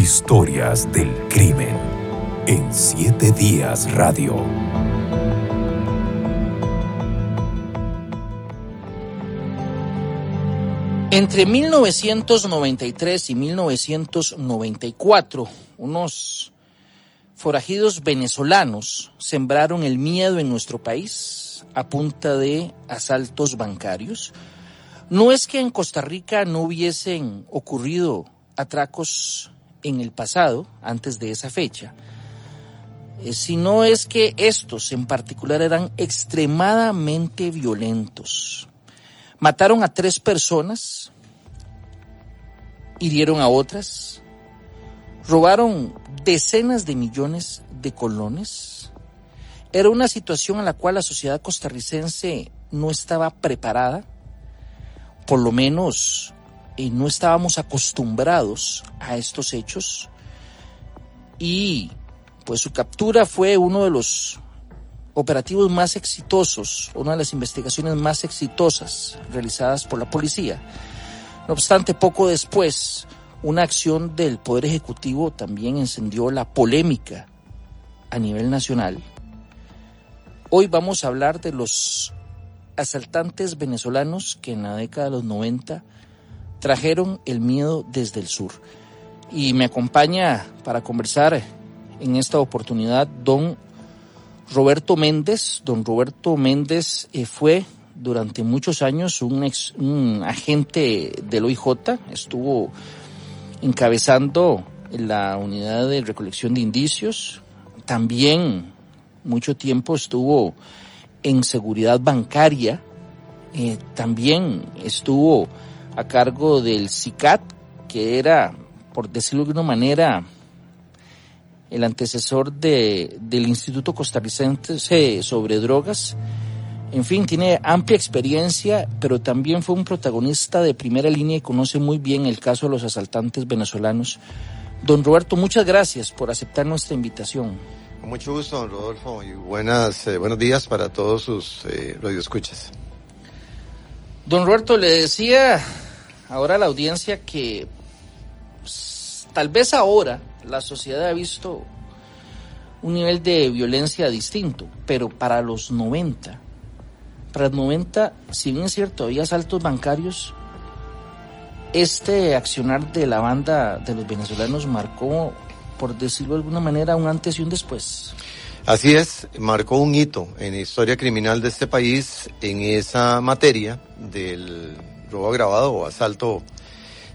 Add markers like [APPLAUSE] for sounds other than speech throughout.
Historias del crimen en Siete Días Radio. Entre 1993 y 1994, unos forajidos venezolanos sembraron el miedo en nuestro país a punta de asaltos bancarios. No es que en Costa Rica no hubiesen ocurrido atracos en el pasado, antes de esa fecha, eh, sino es que estos en particular eran extremadamente violentos. Mataron a tres personas, hirieron a otras, robaron decenas de millones de colones. Era una situación a la cual la sociedad costarricense no estaba preparada, por lo menos eh, no estábamos acostumbrados a estos hechos y pues su captura fue uno de los operativos más exitosos, una de las investigaciones más exitosas realizadas por la policía. No obstante, poco después, una acción del Poder Ejecutivo también encendió la polémica a nivel nacional. Hoy vamos a hablar de los asaltantes venezolanos que en la década de los 90 trajeron el miedo desde el sur. Y me acompaña para conversar en esta oportunidad don Roberto Méndez. Don Roberto Méndez eh, fue durante muchos años un, ex, un agente del OIJ, estuvo encabezando la unidad de recolección de indicios, también mucho tiempo estuvo en seguridad bancaria, eh, también estuvo a cargo del CICAT, que era, por decirlo de una manera, el antecesor de, del Instituto Costarricense sobre Drogas. En fin, tiene amplia experiencia, pero también fue un protagonista de primera línea y conoce muy bien el caso de los asaltantes venezolanos. Don Roberto, muchas gracias por aceptar nuestra invitación. mucho gusto, don Rodolfo, y buenas, eh, buenos días para todos sus eh, radioescuchas. Don Roberto, le decía ahora a la audiencia que pues, tal vez ahora la sociedad ha visto un nivel de violencia distinto, pero para los 90, para los 90, si bien es cierto, había asaltos bancarios, este accionar de la banda de los venezolanos marcó, por decirlo de alguna manera, un antes y un después. Así es, marcó un hito en la historia criminal de este país en esa materia del robo agravado o asalto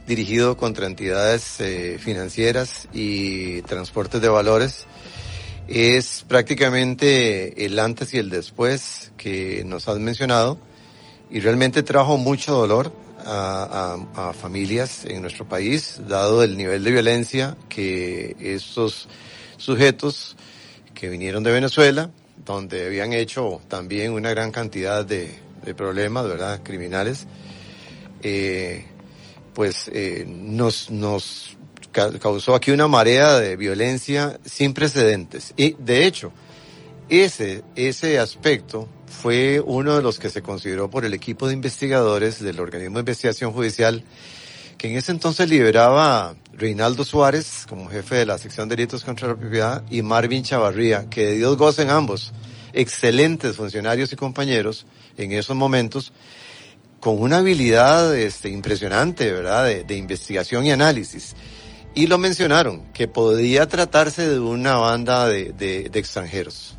dirigido contra entidades eh, financieras y transportes de valores. Es prácticamente el antes y el después que nos has mencionado y realmente trajo mucho dolor a, a, a, familias en nuestro país, dado el nivel de violencia que estos sujetos que vinieron de Venezuela, donde habían hecho también una gran cantidad de, de problemas, ¿verdad?, criminales, eh, pues eh, nos, nos causó aquí una marea de violencia sin precedentes. Y de hecho, ese, ese aspecto fue uno de los que se consideró por el equipo de investigadores del organismo de investigación judicial que en ese entonces liberaba Reinaldo Suárez como jefe de la sección de delitos contra la propiedad y Marvin Chavarría, que Dios gocen ambos, excelentes funcionarios y compañeros en esos momentos, con una habilidad este, impresionante, ¿verdad?, de, investigación y análisis. Y lo mencionaron, que podía tratarse de una banda de, de, extranjeros.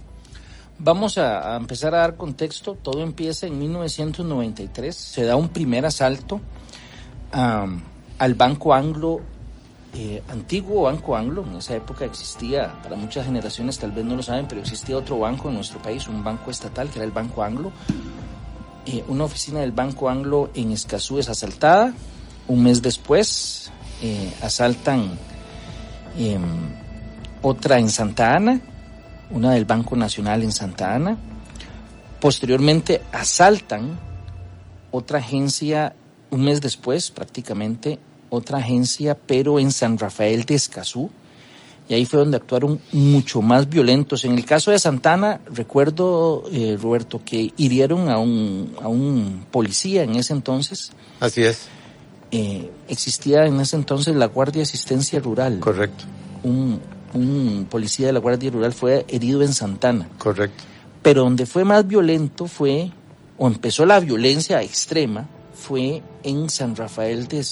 Vamos a, empezar a dar contexto. Todo empieza en 1993. Se da un primer asalto al Banco Anglo, antiguo Banco Anglo. En esa época existía, para muchas generaciones tal vez no lo saben, pero existía otro banco en nuestro país, un banco estatal, que era el Banco Anglo eh, una oficina del Banco Anglo en Escazú es asaltada. Un mes después eh, asaltan eh, otra en Santa Ana, una del Banco Nacional en Santa Ana. Posteriormente asaltan otra agencia un mes después, prácticamente, otra agencia, pero en San Rafael de Escazú y ahí fue donde actuaron mucho más violentos. En el caso de Santana, recuerdo, eh, Roberto, que hirieron a un, a un policía en ese entonces. Así es. eh, existía en ese entonces la Guardia Asistencia Rural. Correcto. Un, un policía de la Guardia Rural fue herido en Santana. Correcto. Pero donde fue más violento fue, o empezó la violencia extrema, fue en San Rafael de,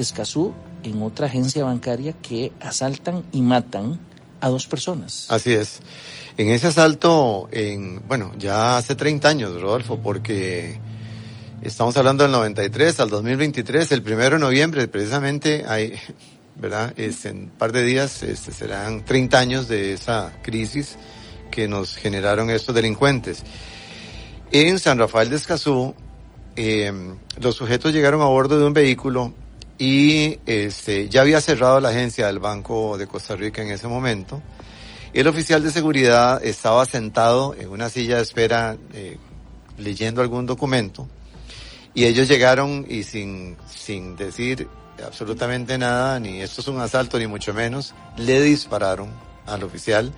de Escazú, en otra agencia bancaria que asaltan y matan a dos personas. Así es. En ese asalto, en, bueno, ya hace 30 años, Rodolfo, porque estamos hablando del 93 al 2023, el primero de noviembre, precisamente, hay, ¿verdad? Este, en un par de días este, serán 30 años de esa crisis que nos generaron estos delincuentes. En San Rafael de Escazú, eh, los sujetos llegaron a bordo de un vehículo y este, ya había cerrado la agencia del Banco de Costa Rica en ese momento. El oficial de seguridad estaba sentado en una silla de espera eh, leyendo algún documento y ellos llegaron y sin, sin decir absolutamente nada, ni esto es un asalto ni mucho menos, le dispararon al oficial.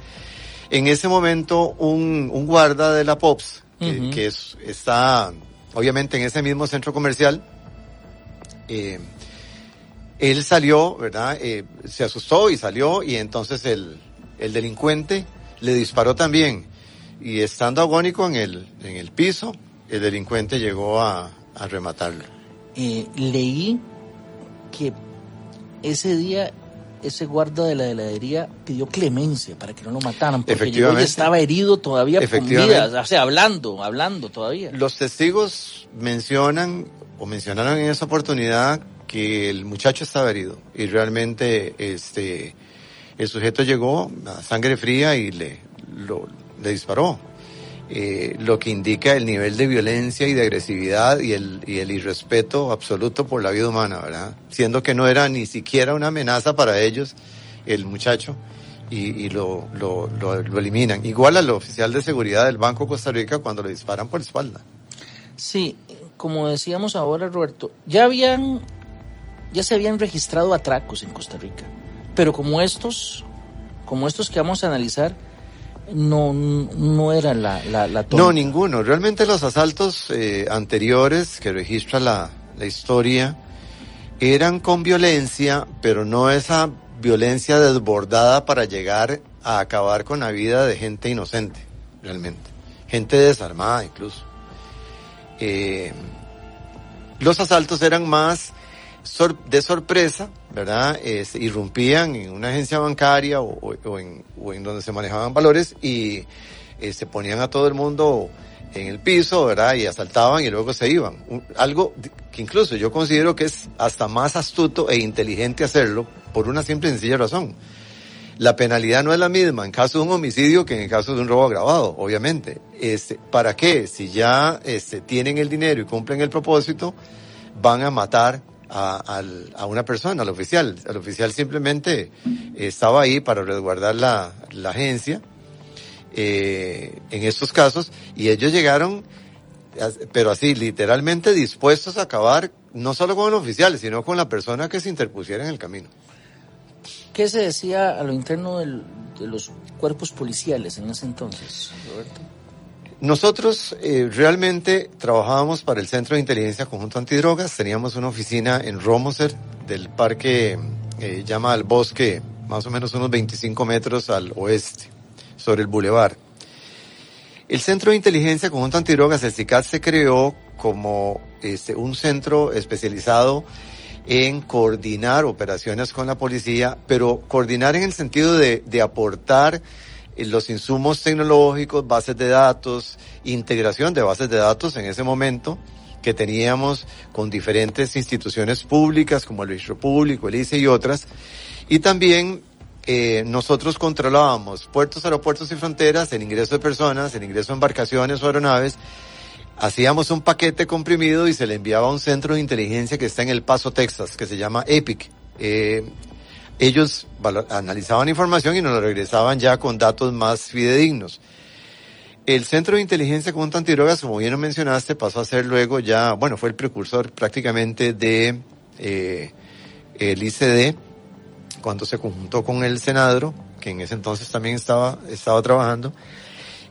En ese momento un, un guarda de la POPS, que, que es, está obviamente en ese mismo centro comercial, eh, él salió, ¿verdad? Eh, se asustó y salió y entonces el, el delincuente le disparó también. Y estando agónico en el, en el piso, el delincuente llegó a, a rematarlo. Eh, leí que ese día ese guarda de la heladería pidió clemencia para que no lo mataran, porque llegó y estaba herido todavía con vida, o sea, hablando, hablando todavía. Los testigos mencionan o mencionaron en esa oportunidad que el muchacho estaba herido y realmente este el sujeto llegó a sangre fría y le, lo, le disparó. Eh, lo que indica el nivel de violencia y de agresividad y el, y el irrespeto absoluto por la vida humana, ¿verdad? Siendo que no era ni siquiera una amenaza para ellos, el muchacho, y, y lo, lo, lo, lo eliminan. Igual al oficial de seguridad del Banco Costa Rica cuando le disparan por la espalda. Sí, como decíamos ahora, Roberto, ya habían, ya se habían registrado atracos en Costa Rica, pero como estos, como estos que vamos a analizar, no, no era la, la, No, ninguno. Realmente los asaltos eh, anteriores que registra la, la historia eran con violencia, pero no esa violencia desbordada para llegar a acabar con la vida de gente inocente, realmente. Gente desarmada incluso. Eh, los asaltos eran más sor de sorpresa, ¿verdad? Irrumpían en una agencia bancaria o, en, donde se manejaban valores y eh, se ponían a todo el mundo en el piso, ¿verdad? Y asaltaban y luego se iban. Algo que incluso yo considero que es hasta más astuto e inteligente hacerlo por una simple y sencilla razón. La penalidad no es la misma en caso de un homicidio que en el caso de un robo agravado, obviamente. Este, ¿Para qué? Si ya este, tienen el dinero y cumplen el propósito, van a matar a, a, a, una persona, al oficial. El oficial simplemente estaba ahí para resguardar la, la agencia eh, en estos casos y ellos llegaron, pero así, literalmente dispuestos a acabar no solo con el oficial, sino con la persona que se interpusiera en el camino. ¿Qué se decía a lo interno de los cuerpos policiales en ese entonces, Roberto? Nosotros eh, realmente trabajábamos para el Centro de Inteligencia Conjunto Antidrogas, teníamos una oficina en Romoser del parque eh, llama al bosque, más o menos unos 25 metros al oeste, sobre el bulevar. El Centro de Inteligencia Conjunto Antidrogas, el CICAT, se creó como este, un centro especializado en coordinar operaciones con la policía, pero coordinar en el sentido de, de aportar los insumos tecnológicos, bases de datos, integración de bases de datos en ese momento que teníamos con diferentes instituciones públicas como el registro público, el ICE y otras. Y también eh, nosotros controlábamos puertos, aeropuertos y fronteras, el ingreso de personas, el ingreso de embarcaciones o aeronaves. Hacíamos un paquete comprimido y se le enviaba a un centro de inteligencia que está en El Paso, Texas, que se llama EPIC. Eh, ellos analizaban información y nos lo regresaban ya con datos más fidedignos. El Centro de Inteligencia contra Antidrogas, como bien lo mencionaste, pasó a ser luego ya, bueno, fue el precursor prácticamente de eh, el ICD, cuando se conjuntó con el Senadro, que en ese entonces también estaba, estaba trabajando.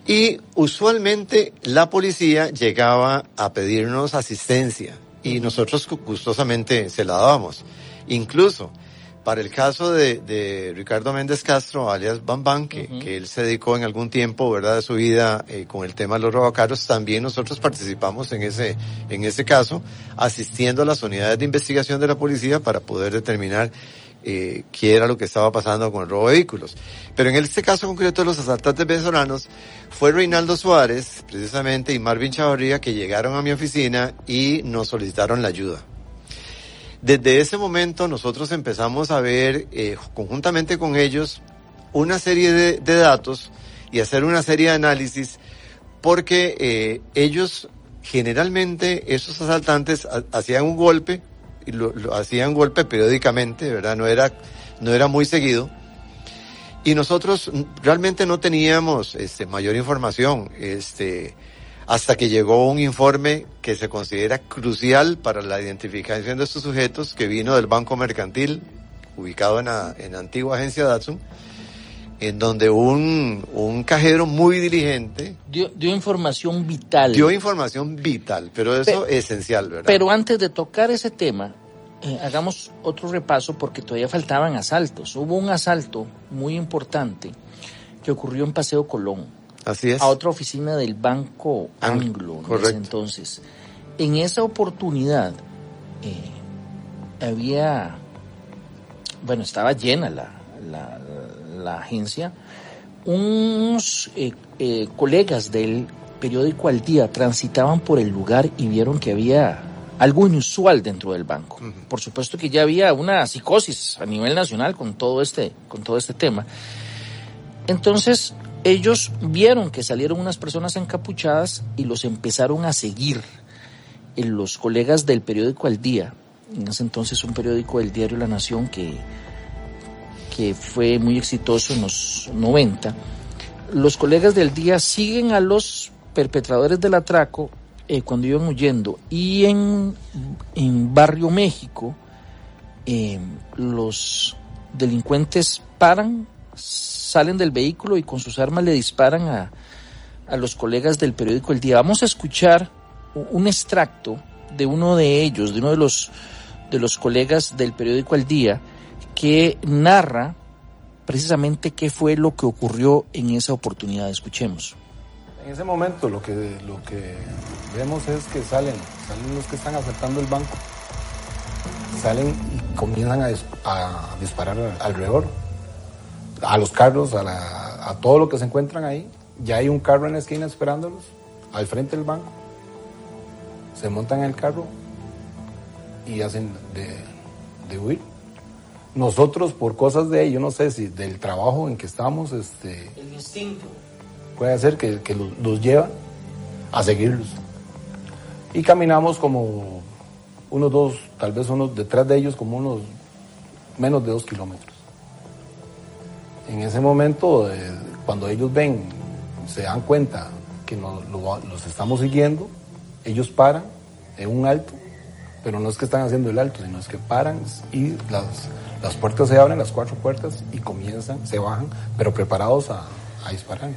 Y usualmente la policía llegaba a pedirnos asistencia y nosotros gustosamente se la dábamos. Incluso para el caso de, Ricardo Méndez Castro, alias Bam que, que, él se dedicó en algún tiempo, ¿verdad?, de su vida eh, con el tema de los robacaros, también nosotros participamos en ese, en ese caso, asistiendo a las unidades de investigación de la policía para poder determinar eh, qué era lo que estaba pasando con el robo de vehículos. Pero en este caso concreto de los asaltantes venezolanos, fue Reinaldo Suárez, precisamente, y Marvin Chavarría, que llegaron a mi oficina y nos solicitaron la ayuda. Desde ese momento nosotros empezamos a ver eh, conjuntamente con ellos una serie de, datos y hacer una serie de análisis porque eh, ellos generalmente, esos asaltantes hacían un golpe, y lo, hacían golpe periódicamente, ¿verdad? No era, no era muy seguido. Y nosotros realmente no teníamos este, mayor información. Este, hasta que llegó un informe que se considera crucial para la identificación de estos sujetos, que vino del Banco Mercantil, ubicado en la, en antigua agencia Datsun, en donde un, un cajero muy diligente... Dio, dio, información vital. Dio información vital, pero eso es esencial, ¿verdad? Pero antes de tocar ese tema, eh, hagamos otro repaso porque todavía faltaban asaltos. Hubo un asalto muy importante que ocurrió en Paseo Colón Así es. a otra oficina del Banco Anglo entonces. En esa oportunidad eh, había, bueno, estaba llena la, la, agencia, unos eh, eh, colegas del periódico Al Día transitaban por el lugar y vieron que había algo inusual dentro del banco. Por supuesto que ya había una psicosis a nivel nacional con todo este, con todo este tema. Entonces, ellos vieron que salieron unas personas encapuchadas y los empezaron a seguir. En los colegas del periódico Al Día, en ese entonces un periódico del diario La Nación que, que fue muy exitoso en los 90, los colegas del día siguen a los perpetradores del atraco eh, cuando iban huyendo y en, en Barrio México eh, los delincuentes paran salen del vehículo y con sus armas le disparan a, a los colegas del periódico El Día. Vamos a escuchar un extracto de uno de ellos, de uno de los, de los colegas del periódico El Día, que narra precisamente qué fue lo que ocurrió en esa oportunidad. Escuchemos. En ese momento lo que, lo que vemos es que salen, salen los que están asaltando el banco, salen y comienzan a, a disparar alrededor a los carros, a, todo lo que se encuentran ahí. Ya hay un carro en la esquina esperándolos, al frente del banco. Se montan en el carro y hacen de, huir. Nosotros, por cosas de, yo no sé si del trabajo en que estamos, este, el instinto puede ser que, los, lleva a seguirlos. Y caminamos como unos dos, tal vez unos detrás de ellos, como unos menos de dos kilómetros. En ese momento, eh, cuando ellos ven, se dan cuenta que los estamos siguiendo, ellos paran en un alto, pero no es que están haciendo el alto, sino es que paran y las, las puertas se abren, las cuatro puertas, y comienzan, se bajan, pero preparados a, a disparar.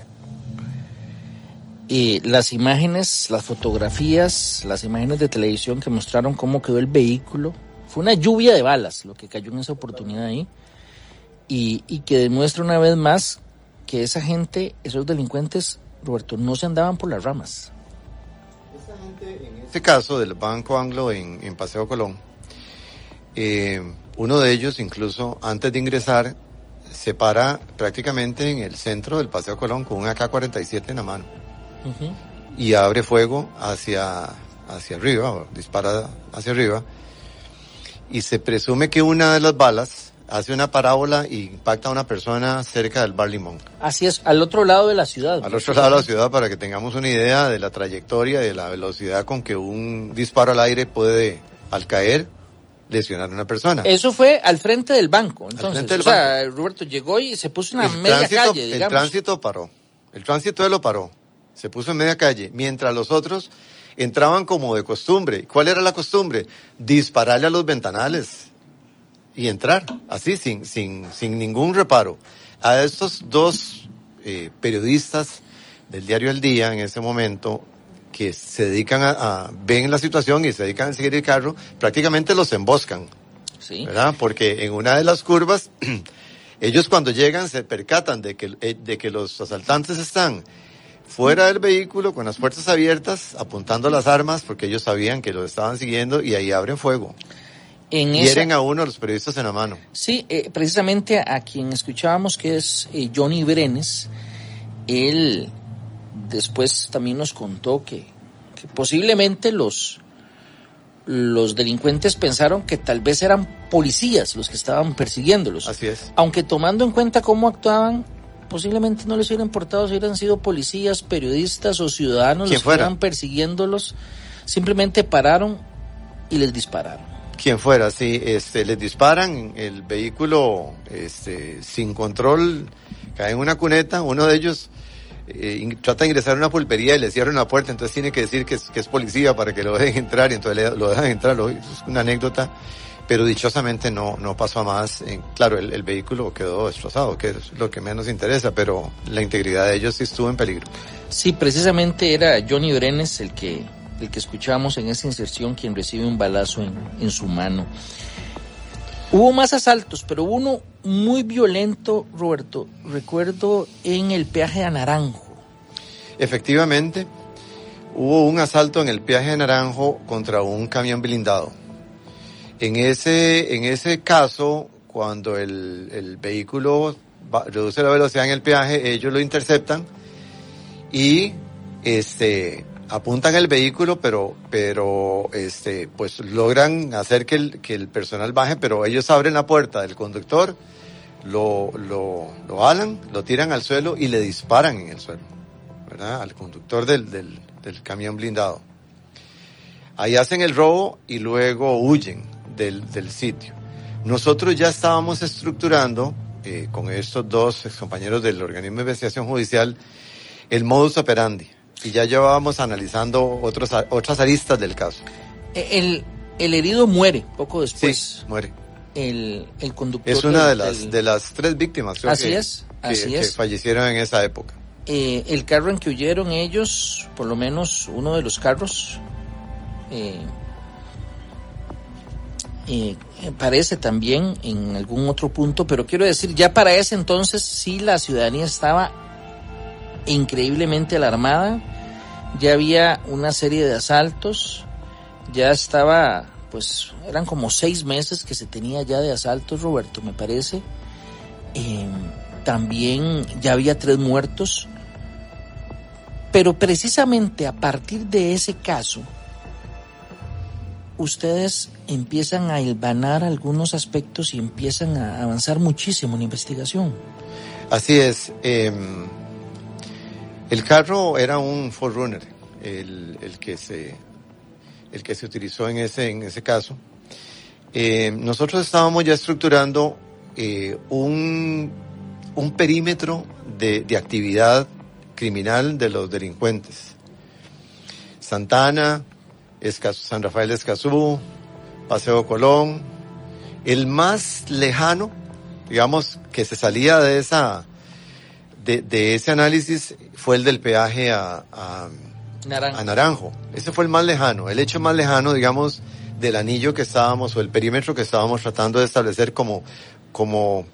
Y las imágenes, las fotografías, las imágenes de televisión que mostraron cómo quedó el vehículo, fue una lluvia de balas lo que cayó en esa oportunidad ahí y, que demuestra una vez más que esa gente, esos delincuentes, Roberto, no se andaban por las ramas. Esta gente, en este caso del Banco Anglo en, Paseo Colón, eh, uno de ellos incluso antes de ingresar se para prácticamente en el centro del Paseo Colón con un AK-47 en la mano y abre fuego hacia, hacia arriba, dispara hacia arriba y se presume que una de las balas hace una parábola y impacta a una persona cerca del Bar Limón. Así es, al otro lado de la ciudad. Al otro lado de la ciudad para que tengamos una idea de la trayectoria y de la velocidad con que un disparo al aire puede, al caer, lesionar a una persona. Eso fue al frente del banco. Entonces, o sea, Roberto llegó y se puso en una media calle, digamos. El tránsito paró. El tránsito él lo paró. Se puso en media calle, mientras los otros entraban como de costumbre. ¿Cuál era la costumbre? Dispararle a los ventanales y entrar, así, sin, sin, sin ningún reparo. A estos dos eh, periodistas del diario El Día en ese momento que se dedican a, a, ven la situación y se dedican a seguir el carro, prácticamente los emboscan. Sí. ¿Verdad? Porque en una de las curvas, [CLEARS THROAT] ellos cuando llegan se percatan de que, eh, de que los asaltantes están fuera del vehículo con las puertas abiertas, apuntando las armas porque ellos sabían que los estaban siguiendo y ahí abren fuego. En Hieren esa- a uno de los periodistas en la mano. Sí, eh, precisamente a quien escuchábamos que es eh, Johnny Brenes, él después también nos contó que, que posiblemente los, los delincuentes pensaron que tal vez eran policías los que estaban persiguiéndolos. Así es. Aunque tomando en cuenta cómo actuaban, posiblemente no les hubiera importado si hubieran sido policías, periodistas o ciudadanos los que fuera. estaban persiguiéndolos. Simplemente pararon y les dispararon. Quien fuera, sí, este, les disparan, el vehículo, este, sin control, cae en una cuneta, uno de ellos eh, trata de ingresar a una pulpería y le cierran la puerta, entonces tiene que decir que es, que es policía para que lo dejen entrar, y entonces le- lo dejan entrar, lo- es una anécdota, pero dichosamente no, no pasó a más, Eh, claro, el, el vehículo quedó destrozado, que es lo que menos interesa, pero la integridad de ellos sí estuvo en peligro. Sí, precisamente era Johnny Brenes el que, el que escuchamos en esa inserción quien recibe un balazo en, en su mano. Hubo más asaltos, pero uno muy violento, Roberto. Recuerdo en el peaje a Naranjo. Efectivamente, hubo un asalto en el peaje de Naranjo contra un camión blindado. En ese, en ese caso, cuando el, el vehículo reduce la velocidad en el peaje, ellos lo interceptan y este apuntan el vehículo, pero, pero este, pues logran hacer que el, que el personal baje, pero ellos abren la puerta del conductor, lo, lo, lo alan, lo tiran al suelo y le disparan en el suelo. ¿verdad? Al conductor del, del, del camión blindado. Ahí hacen el robo y luego huyen del, del sitio. Nosotros ya estábamos estructurando eh, con estos dos compañeros del organismo de investigación judicial el modus operandi y ya llevábamos analizando otros, otras aristas del caso. E- El, el herido muere poco después. Sí, muere. El, el conductor. Es una de las, del- de las tres víctimas creo Así que- es, que- así que es. fallecieron en esa época. eh, el carro en que huyeron ellos, por lo menos uno de los carros, eh, eh, parece también en algún otro punto, pero quiero decir, ya para ese entonces sí la ciudadanía estaba increíblemente alarmada, ya había una serie de asaltos, ya estaba, pues eran como seis meses que se tenía ya de asaltos, Roberto, me parece. Eh, también ya había tres muertos, pero precisamente a partir de ese caso, ustedes empiezan a hilvanar algunos aspectos y empiezan a avanzar muchísimo en investigación. Así es. eh, el carro era un Forerunner, el, el que se el que se utilizó en ese en ese caso. Eh, nosotros estábamos ya estructurando eh, un un perímetro de, de actividad criminal de los delincuentes. Santana, Escazú- San Rafael Escazú, Paseo Colón, el más lejano, digamos, que se salía de esa, de, de ese análisis fue el del peaje a, a, Naranjo. a Naranjo. Ese fue el más lejano, el hecho más lejano, digamos, del anillo que estábamos o el perímetro que estábamos tratando de establecer como, como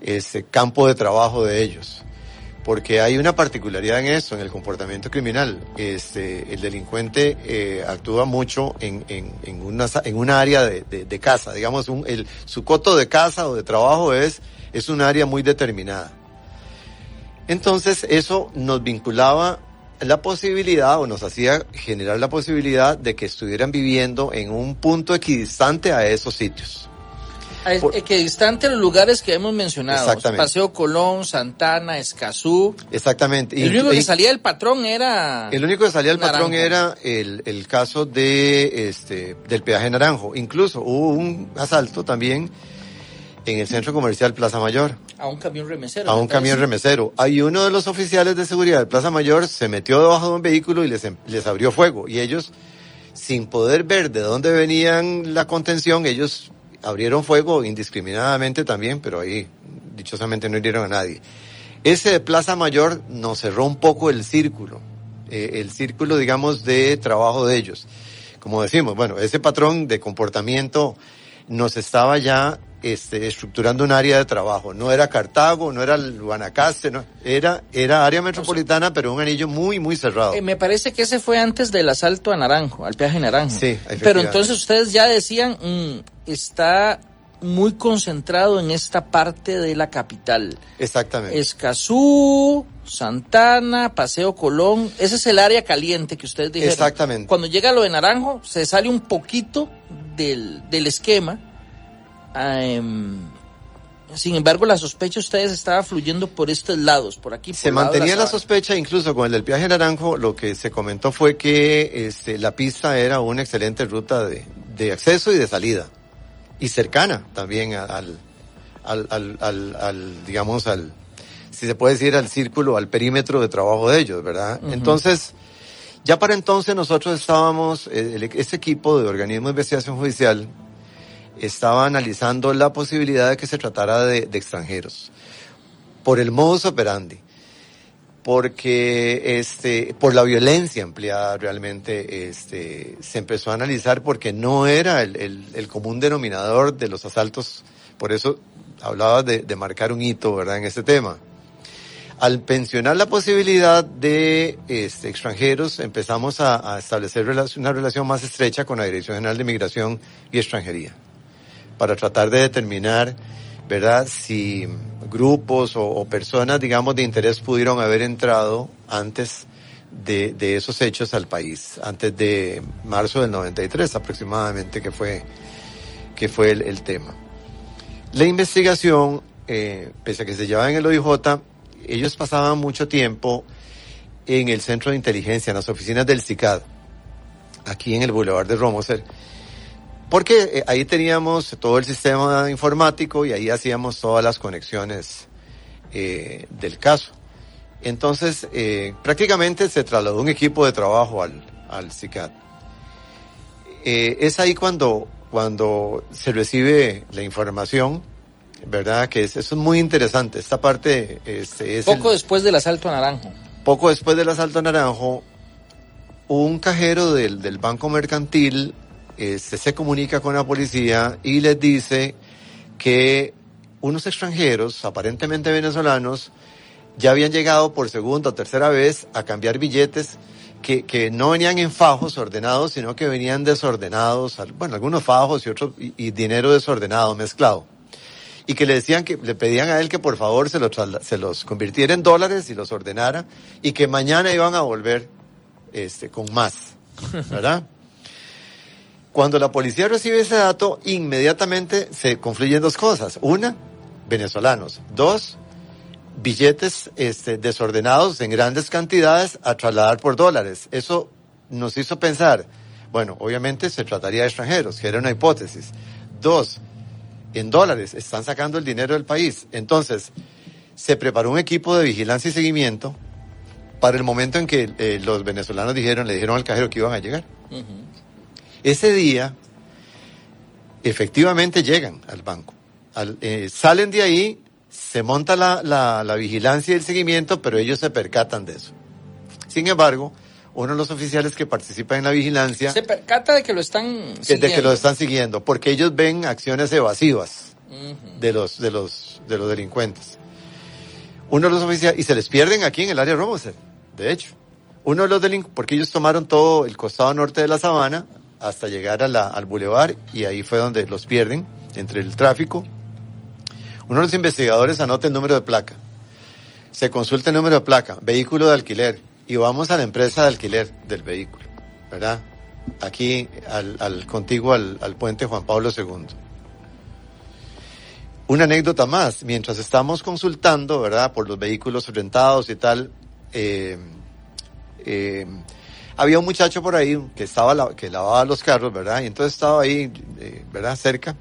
ese campo de trabajo de ellos. Porque hay una particularidad en eso, en el comportamiento criminal. Este, el delincuente eh, actúa mucho en, en, en, una, en una área de, de, de casa. Digamos, un, el, su coto de casa o de trabajo es, es un área muy determinada. Entonces, eso nos vinculaba la posibilidad o nos hacía generar la posibilidad de que estuvieran viviendo en un punto equidistante a esos sitios. Ah, Por- eh, que distante de los lugares que hemos mencionado, Exactamente. Paseo Colón, Santana, Escazú, Exactamente. el Y- único que y- salía del patrón era... El único que salía del patrón era el, el caso de este del peaje naranjo. Incluso hubo un asalto también en el centro comercial Plaza Mayor A un camión remesero. a un camión remesero. Hay uno de los oficiales de seguridad de Plaza Mayor se metió debajo de un vehículo y les, em- les abrió fuego. Y ellos, sin poder ver de dónde venían la contención, ellos abrieron fuego indiscriminadamente también, pero ahí dichosamente no hirieron a nadie. Ese de Plaza Mayor nos cerró un poco el círculo eh, el círculo, digamos, de trabajo de ellos. Como decimos, bueno, ese patrón de comportamiento nos estaba ya este, estructurando un área de trabajo. No era Cartago, no era Guanacaste, no, era, era área metropolitana, pero un anillo muy, muy cerrado. Eh, me parece que ese fue antes del asalto a Naranjo, al peaje Naranjo. Sí, Pero entonces ustedes ya decían, mm, está muy concentrado en esta parte de la capital. Exactamente. Escazú, Santana, Paseo Colón, ese es el área caliente que ustedes dijeron. Exactamente. Cuando llega lo de Naranjo, se sale un poquito del, del esquema. Em, sin embargo, la sospecha de ustedes estaba fluyendo por estos lados, por aquí. Por se mantenía la, sospecha, incluso con el del viaje Naranjo, lo que se comentó fue que este, la pista era una excelente ruta de, de acceso y de salida y cercana también al, al, al, al, digamos, al, si se puede decir, al círculo, al perímetro de trabajo de ellos, ¿verdad? Entonces, ya para entonces nosotros estábamos, eh, este equipo de organismo de investigación judicial estaba analizando la posibilidad de que se tratara de, extranjeros. Por el modus operandi. Porque este por la violencia empleada realmente este se empezó a analizar porque no era el, común denominador de los asaltos. Por eso hablaba de, marcar un hito verdad en este tema. Al pensionar la posibilidad de este, extranjeros empezamos a, a establecer una relación más estrecha con la Dirección General de Migración y Extranjería para tratar de determinar ¿verdad? Si grupos o, personas, digamos, de interés pudieron haber entrado antes de, esos hechos al país, antes de marzo del 93 aproximadamente, que fue, que fue el, el tema. La investigación, eh, pese a que se llevaba en el OIJ, ellos pasaban mucho tiempo en el centro de inteligencia, en las oficinas del CICAD, aquí en el Boulevard de Romoser, porque eh, ahí teníamos todo el sistema informático y ahí hacíamos todas las conexiones eh, del caso. Entonces, eh, prácticamente se trasladó un equipo de trabajo al, al CICAT. Eh, es ahí cuando, cuando se recibe la información, ¿verdad? Que es, eso es muy interesante. Esta parte este, es... Poco el, después del asalto a Naranjo. Poco después del asalto a Naranjo, un cajero del, del Banco Mercantil este, se comunica con la policía y les dice que unos extranjeros, aparentemente venezolanos, ya habían llegado por segunda o tercera vez a cambiar billetes que, que no venían en fajos ordenados, sino que venían desordenados, bueno, algunos fajos y otros, y, dinero desordenado, mezclado. Y que le decían que, le pedían a él que por favor se los, se los convirtiera en dólares y los ordenara, y que mañana iban a volver, este, con más, ¿verdad? Cuando la policía recibe ese dato, inmediatamente se confluyen dos cosas. Una, venezolanos. Dos, billetes este, desordenados en grandes cantidades a trasladar por dólares. Eso nos hizo pensar, bueno, obviamente se trataría de extranjeros, que era una hipótesis. Dos, en dólares, están sacando el dinero del país. Entonces, se preparó un equipo de vigilancia y seguimiento para el momento en que eh, los venezolanos dijeron, le dijeron al cajero que iban a llegar. Uh. Ese día, efectivamente llegan al banco. Al, eh, salen de ahí, se monta la, la, la, vigilancia y el seguimiento, pero ellos se percatan de eso. Sin embargo, uno de los oficiales que participa en la vigilancia... Se percata de que lo están siguiendo. De que lo están siguiendo, porque ellos ven acciones evasivas uh -huh. de, los, de, los, de los delincuentes. Uno de los oficiales, y se les pierden aquí en el área Romoser, de hecho. Uno de los delincuentes, porque ellos tomaron todo el costado norte de la sabana, hasta llegar a la, al bulevar y ahí fue donde los pierden entre el tráfico. Uno de los investigadores anota el número de placa. Se consulta el número de placa, vehículo de alquiler, y vamos a la empresa de alquiler del vehículo, ¿verdad? Aquí, al, al contiguo al, al puente Juan Pablo II. Una anécdota más, mientras estamos consultando, ¿verdad? Por los vehículos rentados y tal, eh, eh, había un muchacho por ahí que estaba que lavaba los carros, ¿verdad? Y entonces estaba ahí, eh, ¿verdad? Cerca.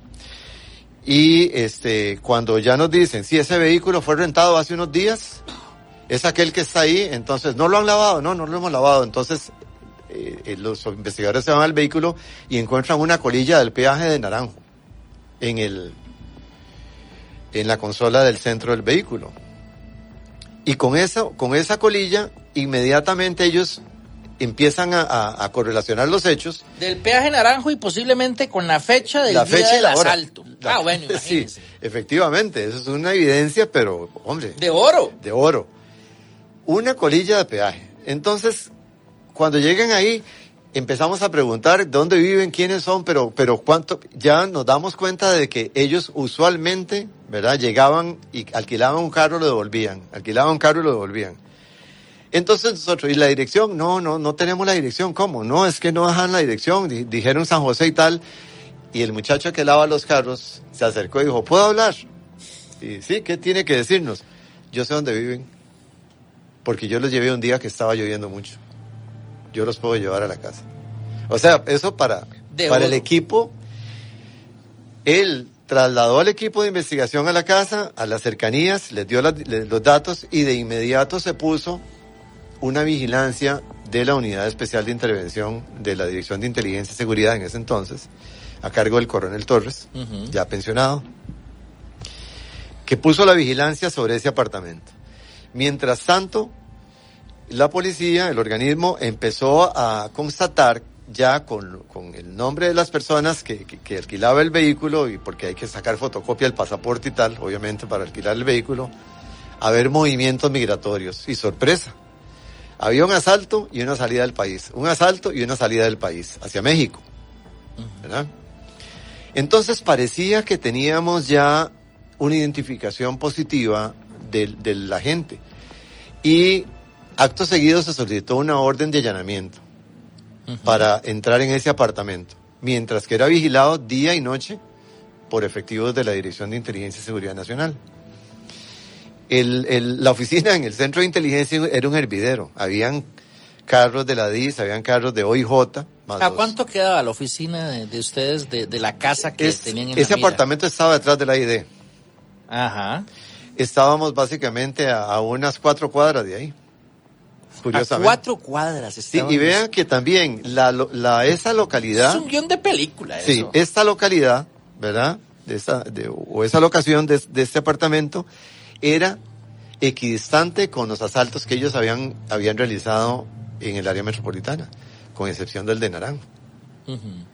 Y este, cuando ya nos dicen, si ese vehículo fue rentado hace unos días, es aquel que está ahí, entonces no lo han lavado, no, no lo hemos lavado. Entonces, eh, los investigadores se van al vehículo y encuentran una colilla del peaje de Naranjo en el, en la consola del centro del vehículo. Y con eso, con esa colilla, inmediatamente ellos empiezan a, a- a correlacionar los hechos. Del peaje naranjo y posiblemente con la fecha del la día fecha y del la hora. asalto. La- ah, bueno, [LAUGHS] sí, imagínese. efectivamente, eso es una evidencia, pero, hombre, De oro. de oro. Una colilla de peaje. Entonces, cuando llegan ahí, empezamos a preguntar dónde viven, quiénes son, pero, pero cuánto, ya nos damos cuenta de que ellos usualmente, ¿verdad? Llegaban y alquilaban un carro, lo devolvían. Alquilaban un carro y lo devolvían. Entonces nosotros, ¿y la dirección? No, no, no tenemos la dirección. ¿Cómo? No, es que no dejan la dirección. Di- Dijeron San José y tal. Y el muchacho que lava los carros se acercó y dijo, ¿puedo hablar? Y sí, ¿qué tiene que decirnos? Yo sé dónde viven. Porque yo los llevé un día que estaba lloviendo mucho. Yo los puedo llevar a la casa. O sea, eso para, De para el equipo. Él trasladó al equipo de investigación a la casa, a las cercanías, les dio los datos y de inmediato se puso una vigilancia de la Unidad Especial de Intervención de la Dirección de Inteligencia y Seguridad en ese entonces, a cargo del coronel Torres, ya pensionado, que puso la vigilancia sobre ese apartamento. Mientras tanto, la policía, el organismo, empezó a constatar ya con, con el nombre de las personas que, que, que alquilaba el vehículo, y porque hay que sacar fotocopia del pasaporte y tal, obviamente, para alquilar el vehículo, a ver movimientos migratorios. Y sorpresa, había un asalto y una salida del país. Un asalto y una salida del país, hacia México. ¿Verdad? Entonces parecía que teníamos ya una identificación positiva de, de la gente. Y acto seguido se solicitó una orden de allanamiento para entrar en ese apartamento, mientras que era vigilado día y noche por efectivos de la Dirección de Inteligencia y Seguridad Nacional. El- el- la oficina en el centro de inteligencia era un hervidero. Habían carros de la DIS, habían carros de OIJ. más ¿A cuánto quedaba la oficina de, de ustedes de, de la casa que Es- tenían en la ese mira? apartamento estaba detrás de la ID. Ajá. Estábamos básicamente a, a unas cuatro cuadras de ahí. A Curiosamente. cuatro cuadras Sí, y vean que también la, la, esa localidad, Es un guion de película eso. sí, esta localidad, ¿verdad? De esa, de- o esa locación de, de este apartamento era equidistante con los asaltos que ellos habían, habían realizado en el área metropolitana, con excepción del de Naranjo.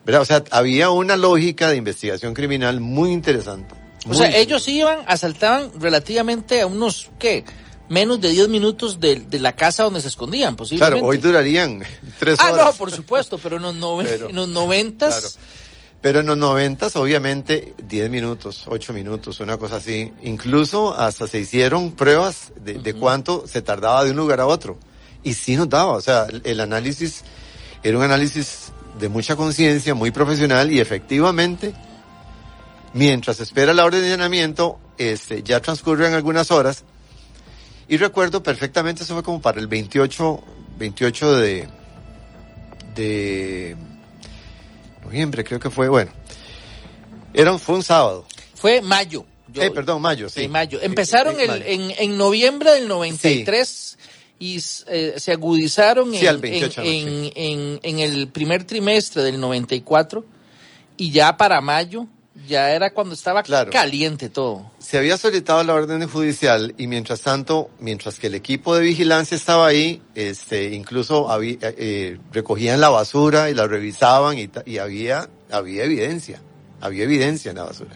¿verdad? O sea, había una lógica de investigación criminal muy interesante. O sea, interesante. ellos iban, asaltaban relativamente a unos, ¿qué? Menos de 10 minutos de, de la casa donde se escondían, posiblemente. Claro, hoy durarían [LAUGHS] tres Ah, horas. no, por supuesto, pero en los, nove- Pero- en los noventas, Claro. Pero en los noventas, obviamente, 10 minutos, 8 minutos, una cosa así. Incluso hasta se hicieron pruebas de, de cuánto se tardaba de un lugar a otro. Y sí nos daba, o sea, el, análisis era un análisis de mucha conciencia, muy profesional y efectivamente, mientras espera la orden de allanamiento, este, ya transcurren algunas horas. Y recuerdo perfectamente, eso fue como para el 28, 28 de, de noviembre, creo que fue, bueno. Era, un- fue un sábado. fue mayo. Yo- eh, perdón, mayo, sí. mayo. Empezaron el- mayo. en, en noviembre del 93 y eh, se agudizaron Sí, en, al 28 en, anoche. en- en- en el primer trimestre del 94 y ya para mayo ya era cuando estaba Claro. caliente todo. Se había solicitado la orden judicial y mientras tanto, mientras que el equipo de vigilancia estaba ahí, este, incluso había, eh, recogían la basura y la revisaban y, había, había evidencia, había evidencia en la basura.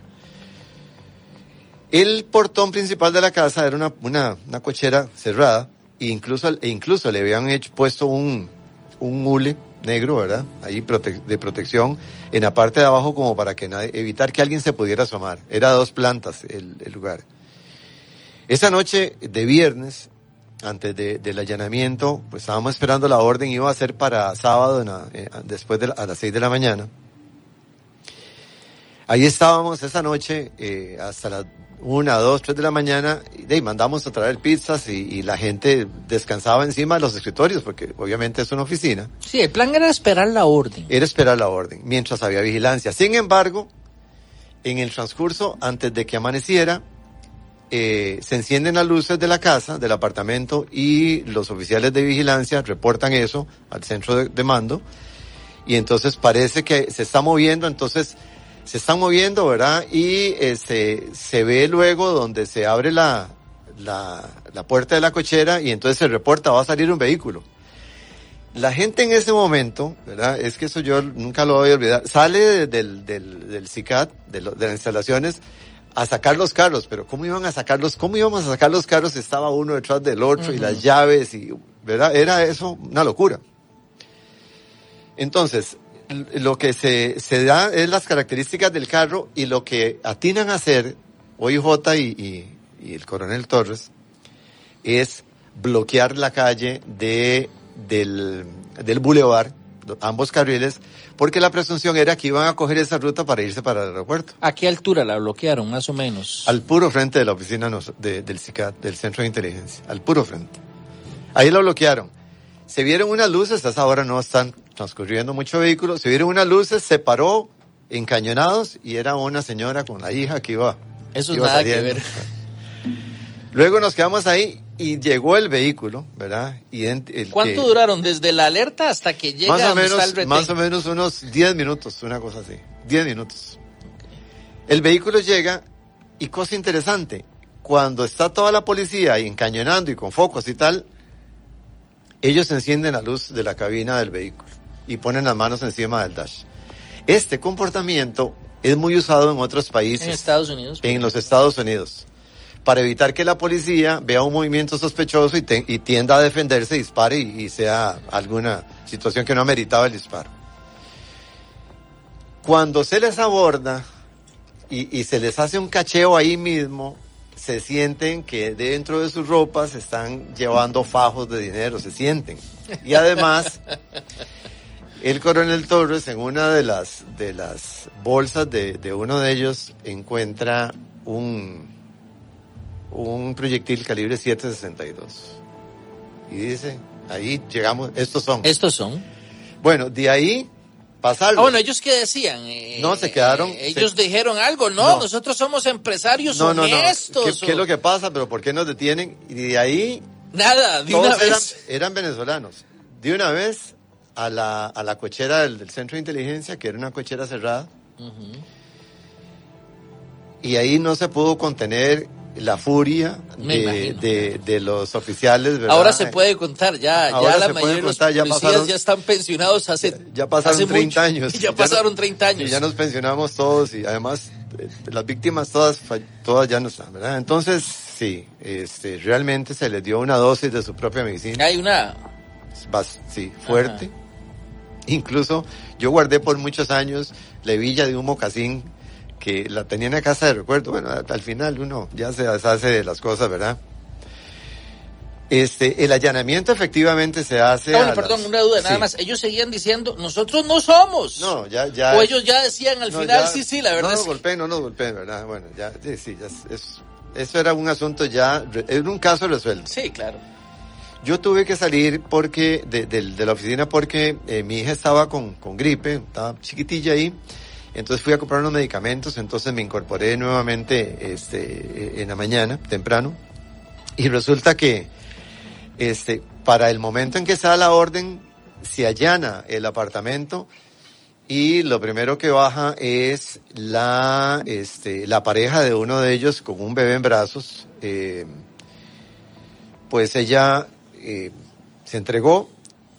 El portón principal de la casa era una, una, una cochera cerrada e incluso, e incluso le habían hecho, puesto un, un hule negro, ¿verdad? Ahí de protección en la parte de abajo como para que evitar que alguien se pudiera asomar. Era dos plantas el, lugar. Esa noche de viernes, antes de- del allanamiento, pues estábamos esperando la orden, iba a ser para sábado eh, después de a las seis de la mañana. Ahí estábamos esa noche eh, hasta las una, dos, tres de la mañana y mandamos a traer pizzas y, y la gente descansaba encima de los escritorios porque obviamente es una oficina. Sí, el plan era esperar la orden. Era esperar la orden mientras había vigilancia. Sin embargo, en el transcurso, antes de que amaneciera, eh, se encienden las luces de la casa, del apartamento, y los oficiales de vigilancia reportan eso al centro de, de mando. Y entonces parece que se está moviendo, entonces se están moviendo, ¿verdad? Y este, se ve luego donde se abre la, la, la puerta de la cochera y entonces se reporta, va a salir un vehículo. La gente en ese momento, ¿verdad? Es que eso yo nunca lo voy a olvidar. Sale del, del, del CICAT, de, lo- de las instalaciones, a sacar los carros. Pero ¿cómo iban a sacarlos? ¿Cómo íbamos a sacar los carros? si Estaba uno detrás del otro y las llaves y, ¿verdad? Era eso una locura. Entonces, lo que se, se da es las características del carro y lo que atinan a hacer OIJ y, y, y el coronel Torres es bloquear la calle de, del, del bulevar, ambos carriles, porque la presunción era que iban a coger esa ruta para irse para el aeropuerto. ¿A qué altura la bloquearon, más o menos? Al puro frente de la oficina de- del CICAT, del Centro de Inteligencia, al puro frente. Ahí lo bloquearon. Se vieron unas luces, a esa hora no están transcurriendo mucho vehículo, se vieron unas luces, se paró encañonados y era una señora con la hija que iba. Eso es iba nada que ver. [LAUGHS] Luego nos quedamos ahí y llegó el vehículo, ¿verdad? Y en- el ¿Cuánto que- duraron desde la alerta hasta que llega más o donde está el menos, más o menos unos 10 minutos, una cosa así. 10 minutos. El vehículo llega y cosa interesante, cuando está toda la policía ahí encañonando y con focos y tal, ellos encienden la luz de la cabina del vehículo y ponen las manos encima del dash. Este comportamiento es muy usado en otros países En Estados Unidos. en los Estados Unidos para evitar que la policía vea un movimiento sospechoso y, te- y tienda a defenderse, dispare y, y sea alguna situación que no ameritaba el disparo. Cuando se les aborda y, y se les hace un cacheo ahí mismo, se sienten que dentro de sus ropas están llevando fajos de dinero, se sienten. Y además, [LAUGHS] el coronel Torres en una de las, de las bolsas de, de uno de ellos encuentra un, un proyectil calibre 7.62. Y dice, ahí llegamos, estos son. Estos son. Bueno, de ahí pasarlo. Ah, bueno, ¿ellos qué decían? Eh, No, se quedaron- eh, ellos se- dijeron algo, no, No. nosotros somos empresarios no, no, no. honestos. ¿Qué, qué es lo que pasa? ¿Pero por qué nos detienen? Y de ahí Nada, de una eran, vez. eran venezolanos. De una vez a la, a la cochera del, del centro de inteligencia, que era una cochera cerrada. Y ahí no se pudo contener la furia de, de, de los oficiales. ¿verdad? Ahora se puede contar, ya, Ahora ya la se mayoría de los contar, ya policías pasaron- ya están pensionados hace Ya pasaron hace 30 mucho. años. [LAUGHS] Ya pasaron 30 años. Y ya nos pensionamos todos y además eh, las víctimas todas, todas ya no están, ¿verdad? Entonces, sí, este, realmente se les dio una dosis de su propia medicina. Hay una sí, fuerte. Incluso yo guardé por muchos años la hebilla de un mocasín que la tenía en la casa de recuerdo. Bueno, al final uno ya se deshace de las cosas, ¿verdad? Este, el allanamiento efectivamente se hace. Bueno, perdón, las- una duda, nada sí. más. Ellos seguían diciendo, nosotros no somos. No, ya, ya. o ellos ya decían al no, final, ya- sí, sí, la verdad No es nos que- golpeen, no nos golpeen, ¿verdad? Bueno, ya, sí, sí, ya es- eso era un asunto ya, era un caso resuelto. Sí, claro. Yo tuve que salir porque de, de- la oficina porque eh, mi hija estaba con, con gripe, estaba chiquitilla ahí, entonces fui a comprar unos medicamentos, entonces me incorporé nuevamente este, eh, en la mañana, temprano, y resulta que este, para el momento en que se da la orden, se allana el apartamento y lo primero que baja es la, este, la pareja de uno de ellos con un bebé en brazos. eh, pues ella eh, se entregó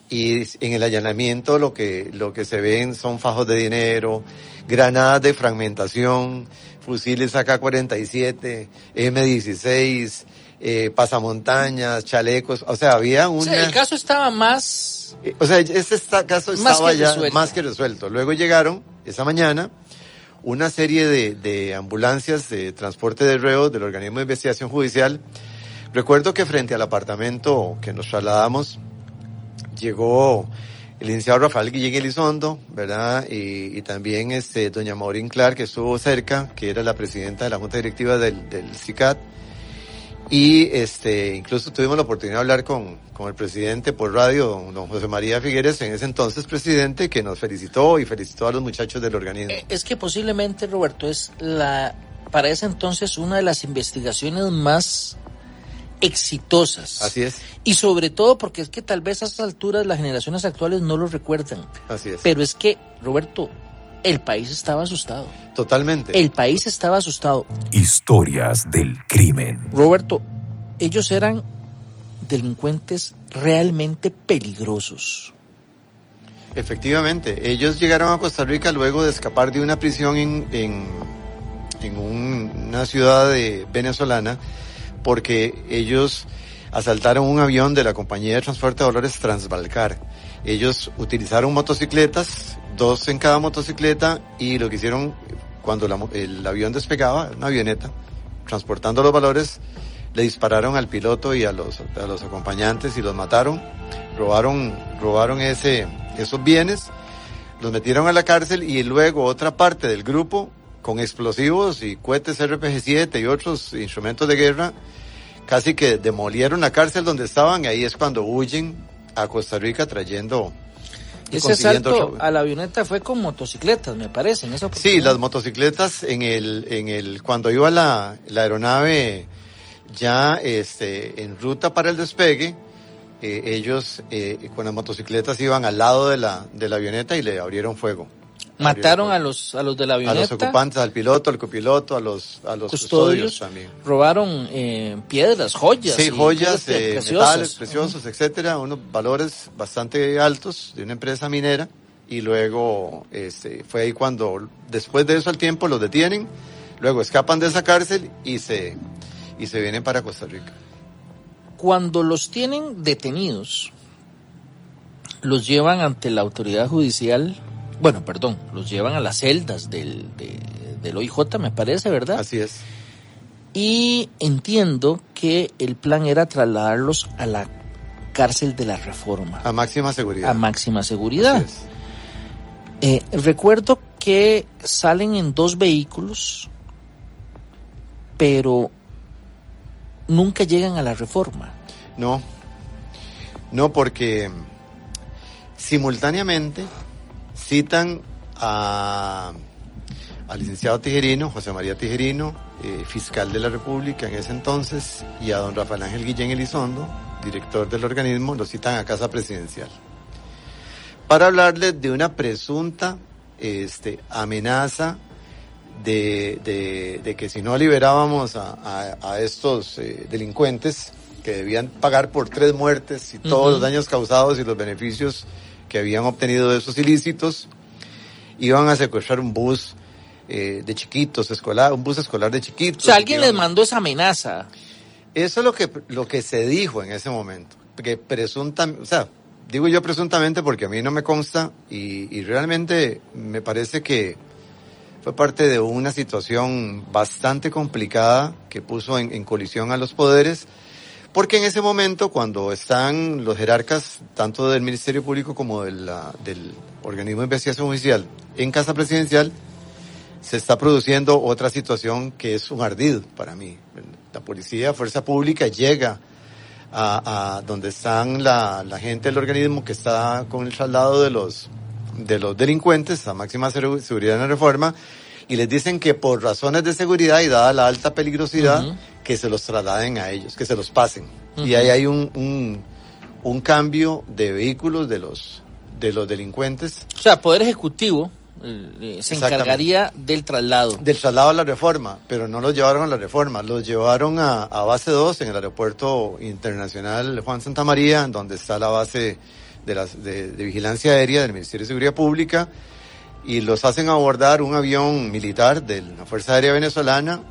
y en el allanamiento lo que, lo que se ven son fajos de dinero, granadas de fragmentación, fusiles AK-47, M16, eh, pasamontañas, chalecos, o sea, había O una... sea, el caso estaba más... Eh, O sea, este caso estaba que ya resuelto. más que resuelto. Luego llegaron esa mañana una serie de, de ambulancias de transporte de reos del organismo de investigación judicial. Recuerdo que frente al apartamento que nos trasladamos llegó el licenciado Rafael Guillén Elizondo, ¿verdad? Y, y también este, doña Maureen Clark, que estuvo cerca, que era la presidenta de la Junta Directiva del, del CICAT. Y este, incluso tuvimos la oportunidad de hablar con, con el presidente por radio, don, José María Figueres, en ese entonces presidente, que nos felicitó y felicitó a los muchachos del organismo. Eh, Es que posiblemente, Roberto, es la, para ese entonces una de las investigaciones más exitosas. Así es, Y sobre todo porque es que tal vez a estas alturas las generaciones actuales no lo recuerdan. así es. Pero es que, Roberto, el país estaba asustado. Totalmente. El país estaba asustado. Historias del crimen. Roberto, ellos eran delincuentes realmente peligrosos. Efectivamente, ellos llegaron a Costa Rica luego de escapar de una prisión en, en, en un- una ciudad de venezolana porque ellos asaltaron un avión de la compañía de transporte de valores Transbalcar. Ellos utilizaron motocicletas, dos en cada motocicleta, y lo que hicieron cuando el avión despegaba, una avioneta, transportando los valores, le dispararon al piloto y a los, a los acompañantes y los mataron, robaron, robaron ese, esos bienes, los metieron a la cárcel y luego otra parte del grupo, con explosivos y cohetes RPG-7 y otros instrumentos de guerra, casi que demolieron la cárcel donde estaban y ahí es cuando huyen a Costa Rica trayendo y Ese asalto otro- a la avioneta fue con motocicletas, me parece, en esa Sí, las motocicletas en el, en el, cuando iba la, la aeronave ya este, en ruta para el despegue, eh, ellos eh, con las motocicletas iban al lado de la, de la avioneta y le abrieron fuego. Mataron a los, a los de la fuego. a los avioneta, ocupantes, al piloto, al copiloto, a los, a los custodios, custodios también. robaron eh, piedras, joyas. Sí, joyas, cosas eh, preciosas. metales preciosos, etcétera, unos valores bastante altos de una empresa minera y luego este, fue ahí cuando después de eso al tiempo los detienen, luego escapan de esa cárcel y se y se vienen para Costa Rica. Cuando los tienen detenidos, los llevan ante la autoridad judicial, bueno, perdón, los llevan a las celdas del, de- del OIJ, me parece, ¿verdad? Así es. Y entiendo que el plan era trasladarlos a la cárcel de la Reforma, A máxima seguridad. a máxima seguridad. Eh, recuerdo que salen en dos vehículos, pero nunca llegan a la reforma. No, no porque simultáneamente citan a al licenciado Tijerino, José María Tijerino, eh, fiscal de la República en ese entonces, y a don Rafael Ángel Guillén Elizondo, director del organismo, lo citan a Casa Presidencial. Para hablarles de una presunta este, amenaza de, de- de que si no liberábamos a, a- a estos eh, delincuentes que debían pagar por tres muertes y todos los daños causados y los beneficios que habían obtenido de esos ilícitos, iban a secuestrar un bus eh, de chiquitos, escolar, un bus escolar de O chiquitos. sea, alguien les mandó esa amenaza. Eso es lo que, lo que se dijo en ese momento. Que presuntamente, o sea, digo yo presuntamente porque a mí no me consta y, y realmente me parece que fue parte de una situación bastante complicada que puso en, en colisión a los poderes. Porque en ese momento, cuando están los jerarcas, tanto del Ministerio Público como del organismo de investigación judicial en Casa Presidencial, se está produciendo otra situación que es un ardid para mí. La policía, fuerza pública llega a, donde están la, gente del organismo que está con el traslado de los, de los delincuentes a máxima segu- seguridad en la reforma y les dicen que por razones de seguridad y dada la alta peligrosidad, que se los trasladen a ellos, que se los pasen. Y ahí hay un, un, un cambio de vehículos de los, de los delincuentes O sea, Poder Ejecutivo eh, eh, se encargaría del traslado. del traslado a la reforma, pero no los llevaron a la reforma, los llevaron a, a base 2 en el aeropuerto internacional Juan Santa María, donde está la base de, las, de, de vigilancia aérea del Ministerio de Seguridad Pública, y los hacen abordar un avión militar de la Fuerza Aérea Venezolana,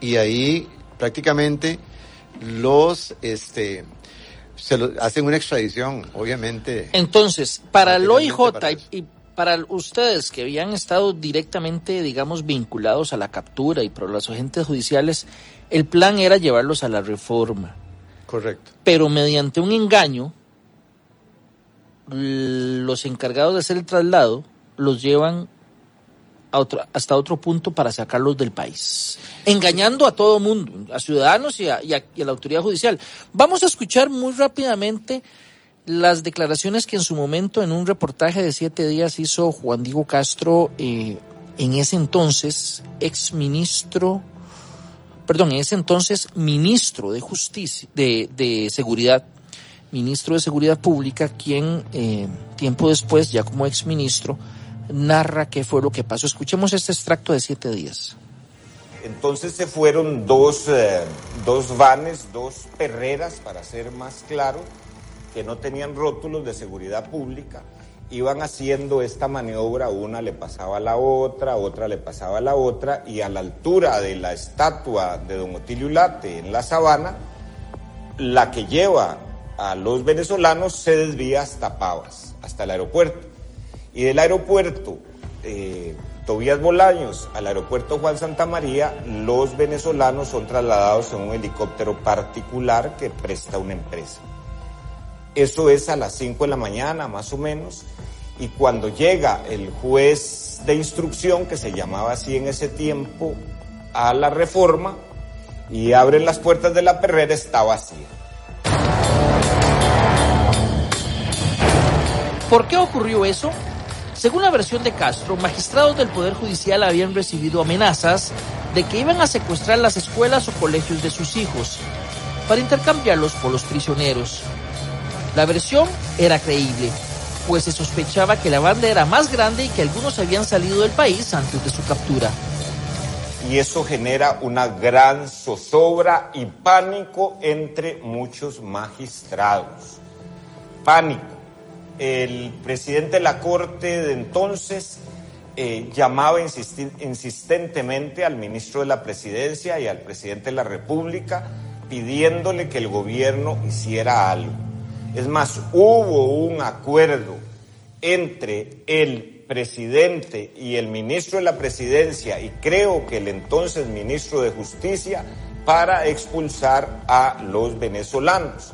y ahí prácticamente los, este, se lo, hacen una extradición, obviamente. Entonces, para el OIJ para y, para ustedes que habían estado directamente, digamos, vinculados a la captura y por los agentes judiciales, el plan era llevarlos a la reforma. Correcto. Pero mediante un engaño, los encargados de hacer el traslado los llevan a hasta otro punto para sacarlos del país, engañando a todo mundo, a ciudadanos y a, y a- la autoridad judicial. Vamos a escuchar muy rápidamente las declaraciones que en su momento en un reportaje de siete días hizo Juan Diego Castro, eh, en ese entonces ex ministro, perdón, en ese entonces ministro de Justicia, de, Seguridad, ministro de Seguridad Pública, quien eh, tiempo después, ya como ex ministro, narra qué fue lo que pasó. Escuchemos este extracto de siete días. Entonces se fueron dos, eh, dos vanes, dos perreras, para ser más claro, que no tenían rótulos de seguridad pública iban haciendo esta maniobra, una le pasaba a la otra, otra le pasaba a la otra, y a la altura de la estatua de Don Otilio Ulate en la sabana, la que lleva a los venezolanos se desvía hasta Pavas, hasta el aeropuerto. Y del aeropuerto eh, Tobías Bolaños al aeropuerto Juan Santa María, los venezolanos son trasladados en un helicóptero particular que presta una empresa. Eso es a las 5 de la mañana, más o menos, y cuando llega el juez de instrucción, que se llamaba así en ese tiempo, a la reforma y abren las puertas de la perrera, está vacía. ¿Por qué ocurrió eso? Según la versión de Castro, magistrados del Poder Judicial habían recibido amenazas de que iban a secuestrar las escuelas o colegios de sus hijos para intercambiarlos por los prisioneros. La versión era creíble, pues se sospechaba que la banda era más grande y que algunos habían salido del país antes de su captura. Y eso genera una gran zozobra y pánico entre muchos magistrados. Pánico. El presidente de la Corte de entonces eh, llamaba insistentemente al ministro de la Presidencia y al presidente de la República pidiéndole que el gobierno hiciera algo. Es más, hubo un acuerdo entre el presidente y el ministro de la presidencia y creo que el entonces ministro de Justicia para expulsar a los venezolanos.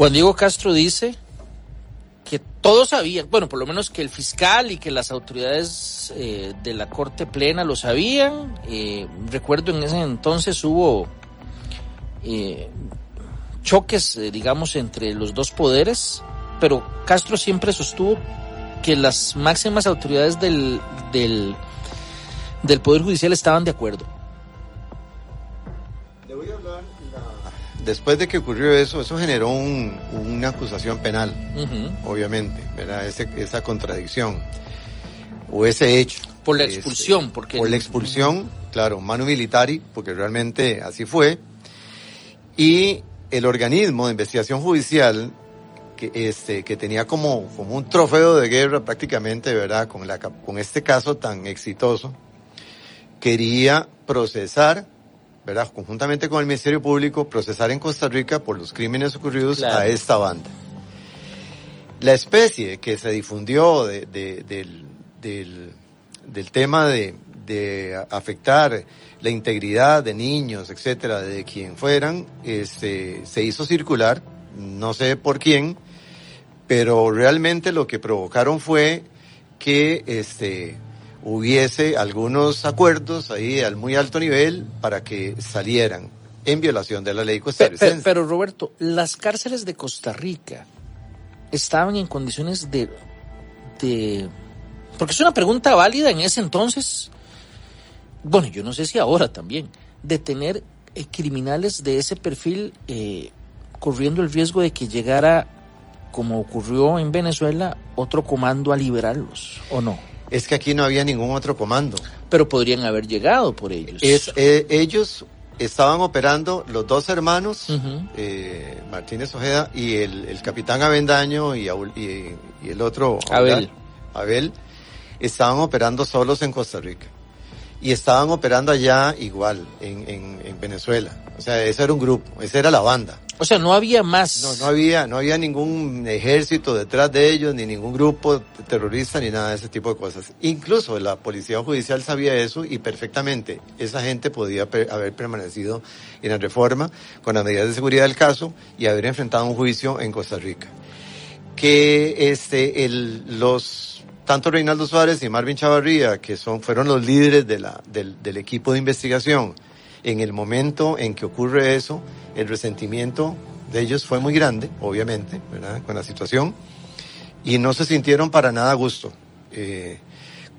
Juan Diego Castro dice que todos sabían, bueno, por lo menos que el fiscal y que las autoridades eh, de la Corte Plena lo sabían. Eh, recuerdo en ese entonces hubo eh, choques, digamos, entre los dos poderes, pero Castro siempre sostuvo que las máximas autoridades del, del Poder Judicial estaban de acuerdo. Después de que ocurrió eso, eso generó un, una acusación penal, obviamente, ¿verdad? Ese- esa contradicción o ese hecho. Por la Este, expulsión, porque... por la expulsión, claro, manu militari, porque realmente así fue. Y el organismo de investigación judicial, que, este, que tenía como, como un trofeo de guerra prácticamente, ¿verdad? Con, la, con este caso tan exitoso, quería procesar, ¿verdad? Conjuntamente con el Ministerio Público, procesar en Costa Rica por los crímenes ocurridos Claro. a esta banda. La especie que se difundió de- de- del, del, del tema de, de afectar la integridad de niños, etcétera, de quien fueran, este, se hizo circular, no sé por quién, pero realmente lo que provocaron fue que este, hubiese algunos acuerdos ahí al muy alto nivel para que salieran en violación de la ley costarricense. pero Roberto, las cárceles de Costa Rica estaban en condiciones de, de... Porque es una pregunta válida en ese entonces. Bueno, yo no sé si ahora también. De tener eh, criminales de ese perfil eh, corriendo el riesgo de que llegara, como ocurrió en Venezuela, otro comando a liberarlos, ¿o no? Es que aquí no había ningún otro comando. Pero podrían haber llegado por ellos. Es, eh, ellos estaban operando los dos hermanos, eh, Martínez Ojeda y el, el capitán Avendaño y- y el otro Abel. Abel, estaban operando solos en Costa Rica. Y estaban operando allá igual, en, en, en Venezuela. O sea, ese era un grupo, esa era la banda. O sea, no había más. No, no había, no había ningún ejército detrás de ellos, ni ningún grupo terrorista, ni nada de ese tipo de cosas. Incluso la policía judicial sabía eso y perfectamente esa gente podía per- haber permanecido en la reforma con las medidas de seguridad del caso y haber enfrentado un juicio en Costa Rica. Que este, el, los, tanto Reinaldo Suárez y Marvin Chavarría, que son, fueron los líderes de la, del, del equipo de investigación, en el momento en que ocurre eso, el resentimiento de ellos fue muy grande, obviamente, ¿verdad? Con la situación, y no se sintieron para nada a gusto eh,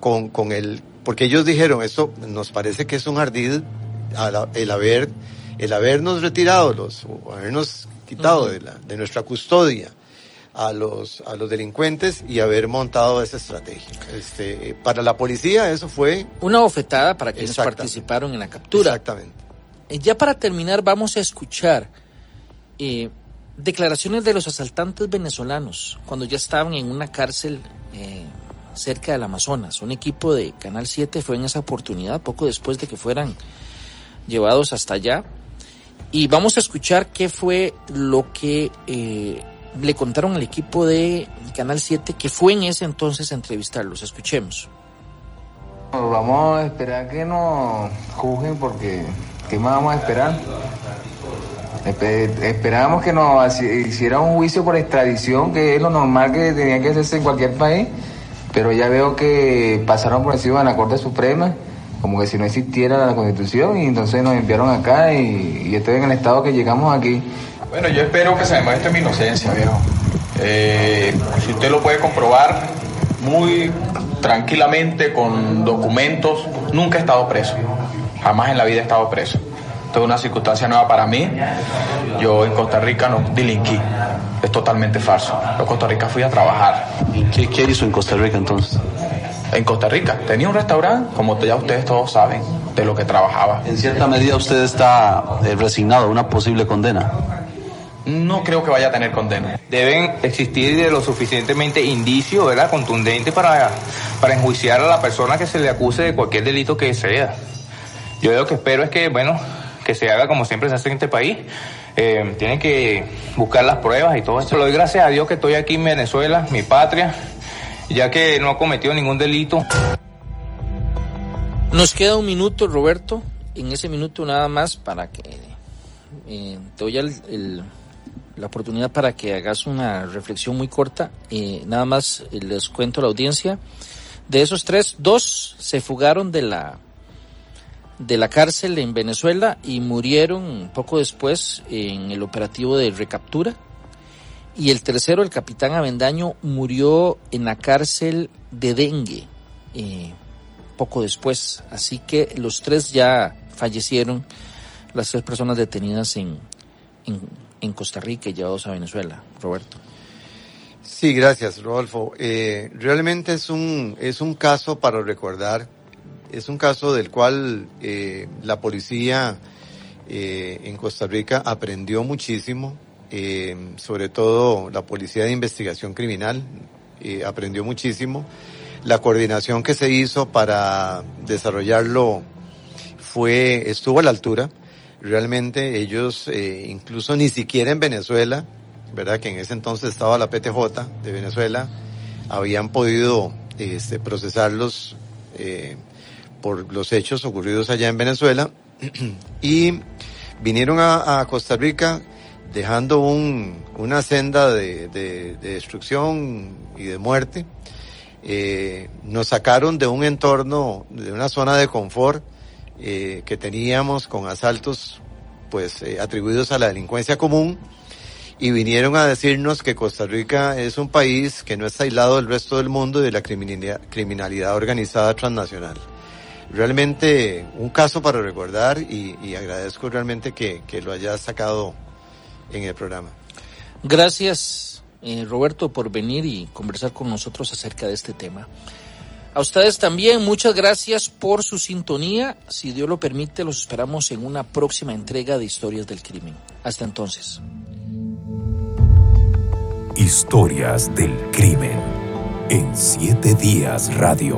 con, con el, porque ellos dijeron, esto nos parece que es un ardid el haber, el habernos retirado los, o habernos quitado de, la, de nuestra custodia a los, a los delincuentes y haber montado esa estrategia. Este, para la policía eso fue Una bofetada para quienes participaron en la captura. exactamente. Eh, Ya para terminar, vamos a escuchar eh, declaraciones de los asaltantes venezolanos cuando ya estaban en una cárcel eh, cerca del Amazonas. Un equipo de Canal 7 fue en esa oportunidad poco después de que fueran llevados hasta allá. Y vamos a escuchar qué fue lo que eh, le contaron al equipo de Canal 7 que fue en ese entonces a entrevistarlos. Escuchemos. Vamos a esperar que nos juzguen porque ¿qué más vamos a esperar? Esperábamos que nos hiciera un juicio por extradición, que es lo normal que tenía que hacerse en cualquier país, pero ya veo que pasaron por encima de la Corte Suprema, como que si no existiera la Constitución, y entonces nos enviaron acá y, estoy en el estado que llegamos aquí. Bueno, yo espero que se demuestre mi inocencia, viejo. Eh, si usted lo puede comprobar muy tranquilamente con documentos, nunca he estado preso. Jamás en la vida he estado preso. Esto es una circunstancia nueva para mí. Yo en Costa Rica no delinquí. Es totalmente falso. Yo en Costa Rica fui a trabajar. ¿Qué, qué hizo en Costa Rica entonces? En Costa Rica tenía un restaurante, como ya ustedes todos saben, de lo que trabajaba. En cierta medida usted está eh, resignado a una posible condena. No creo que vaya a tener condena. Deben existir de lo suficientemente indicios, ¿verdad? Contundentes para, para enjuiciar a la persona que se le acuse de cualquier delito que sea. Yo lo que espero es que, bueno, que se haga como siempre se hace en este país. Eh, tienen que buscar las pruebas y todo eso. Le doy gracias a Dios que estoy aquí en Venezuela, mi patria, ya que no ha cometido ningún delito. Nos queda un minuto, Roberto. En ese minuto nada más para que eh, te doy la oportunidad para que hagas una reflexión muy corta. Eh, nada más les cuento a la audiencia. De esos tres, dos se fugaron de la de la cárcel en Venezuela y murieron poco después en el operativo de recaptura. Y el tercero, el capitán Avendaño, murió en la cárcel de dengue eh, poco después. Así que los tres ya fallecieron, las tres personas detenidas en, en, Costa Rica y llevados a Venezuela. Roberto. Sí, gracias, Rodolfo. Eh, realmente es un, es un caso para recordar es un caso del cual eh, la policía eh, en Costa Rica aprendió muchísimo, sobre todo la policía de investigación criminal aprendió muchísimo. La coordinación que se hizo para desarrollarlo fue estuvo a la altura. Realmente ellos, incluso ni siquiera en Venezuela, verdad que en ese entonces estaba la PTJ de Venezuela, habían podido este, procesarlos eh, por los hechos ocurridos allá en Venezuela [CLEARS THROAT] y vinieron a, Costa Rica dejando un, una senda de, destrucción y de muerte. Eh, nos sacaron de un entorno, de una zona de confort eh, que teníamos con asaltos pues eh, atribuidos a la delincuencia común y vinieron a decirnos que Costa Rica es un país que no está aislado del resto del mundo y de la criminalidad organizada transnacional realmente un caso para recordar y, agradezco realmente que, lo hayas sacado en el programa. Gracias, eh, Roberto, por venir y conversar con nosotros acerca de este tema. A ustedes también, muchas gracias por su sintonía. Si Dios lo permite, los esperamos en una próxima entrega de Historias del Crimen. Hasta entonces. Historias del Crimen en Siete Días Radio.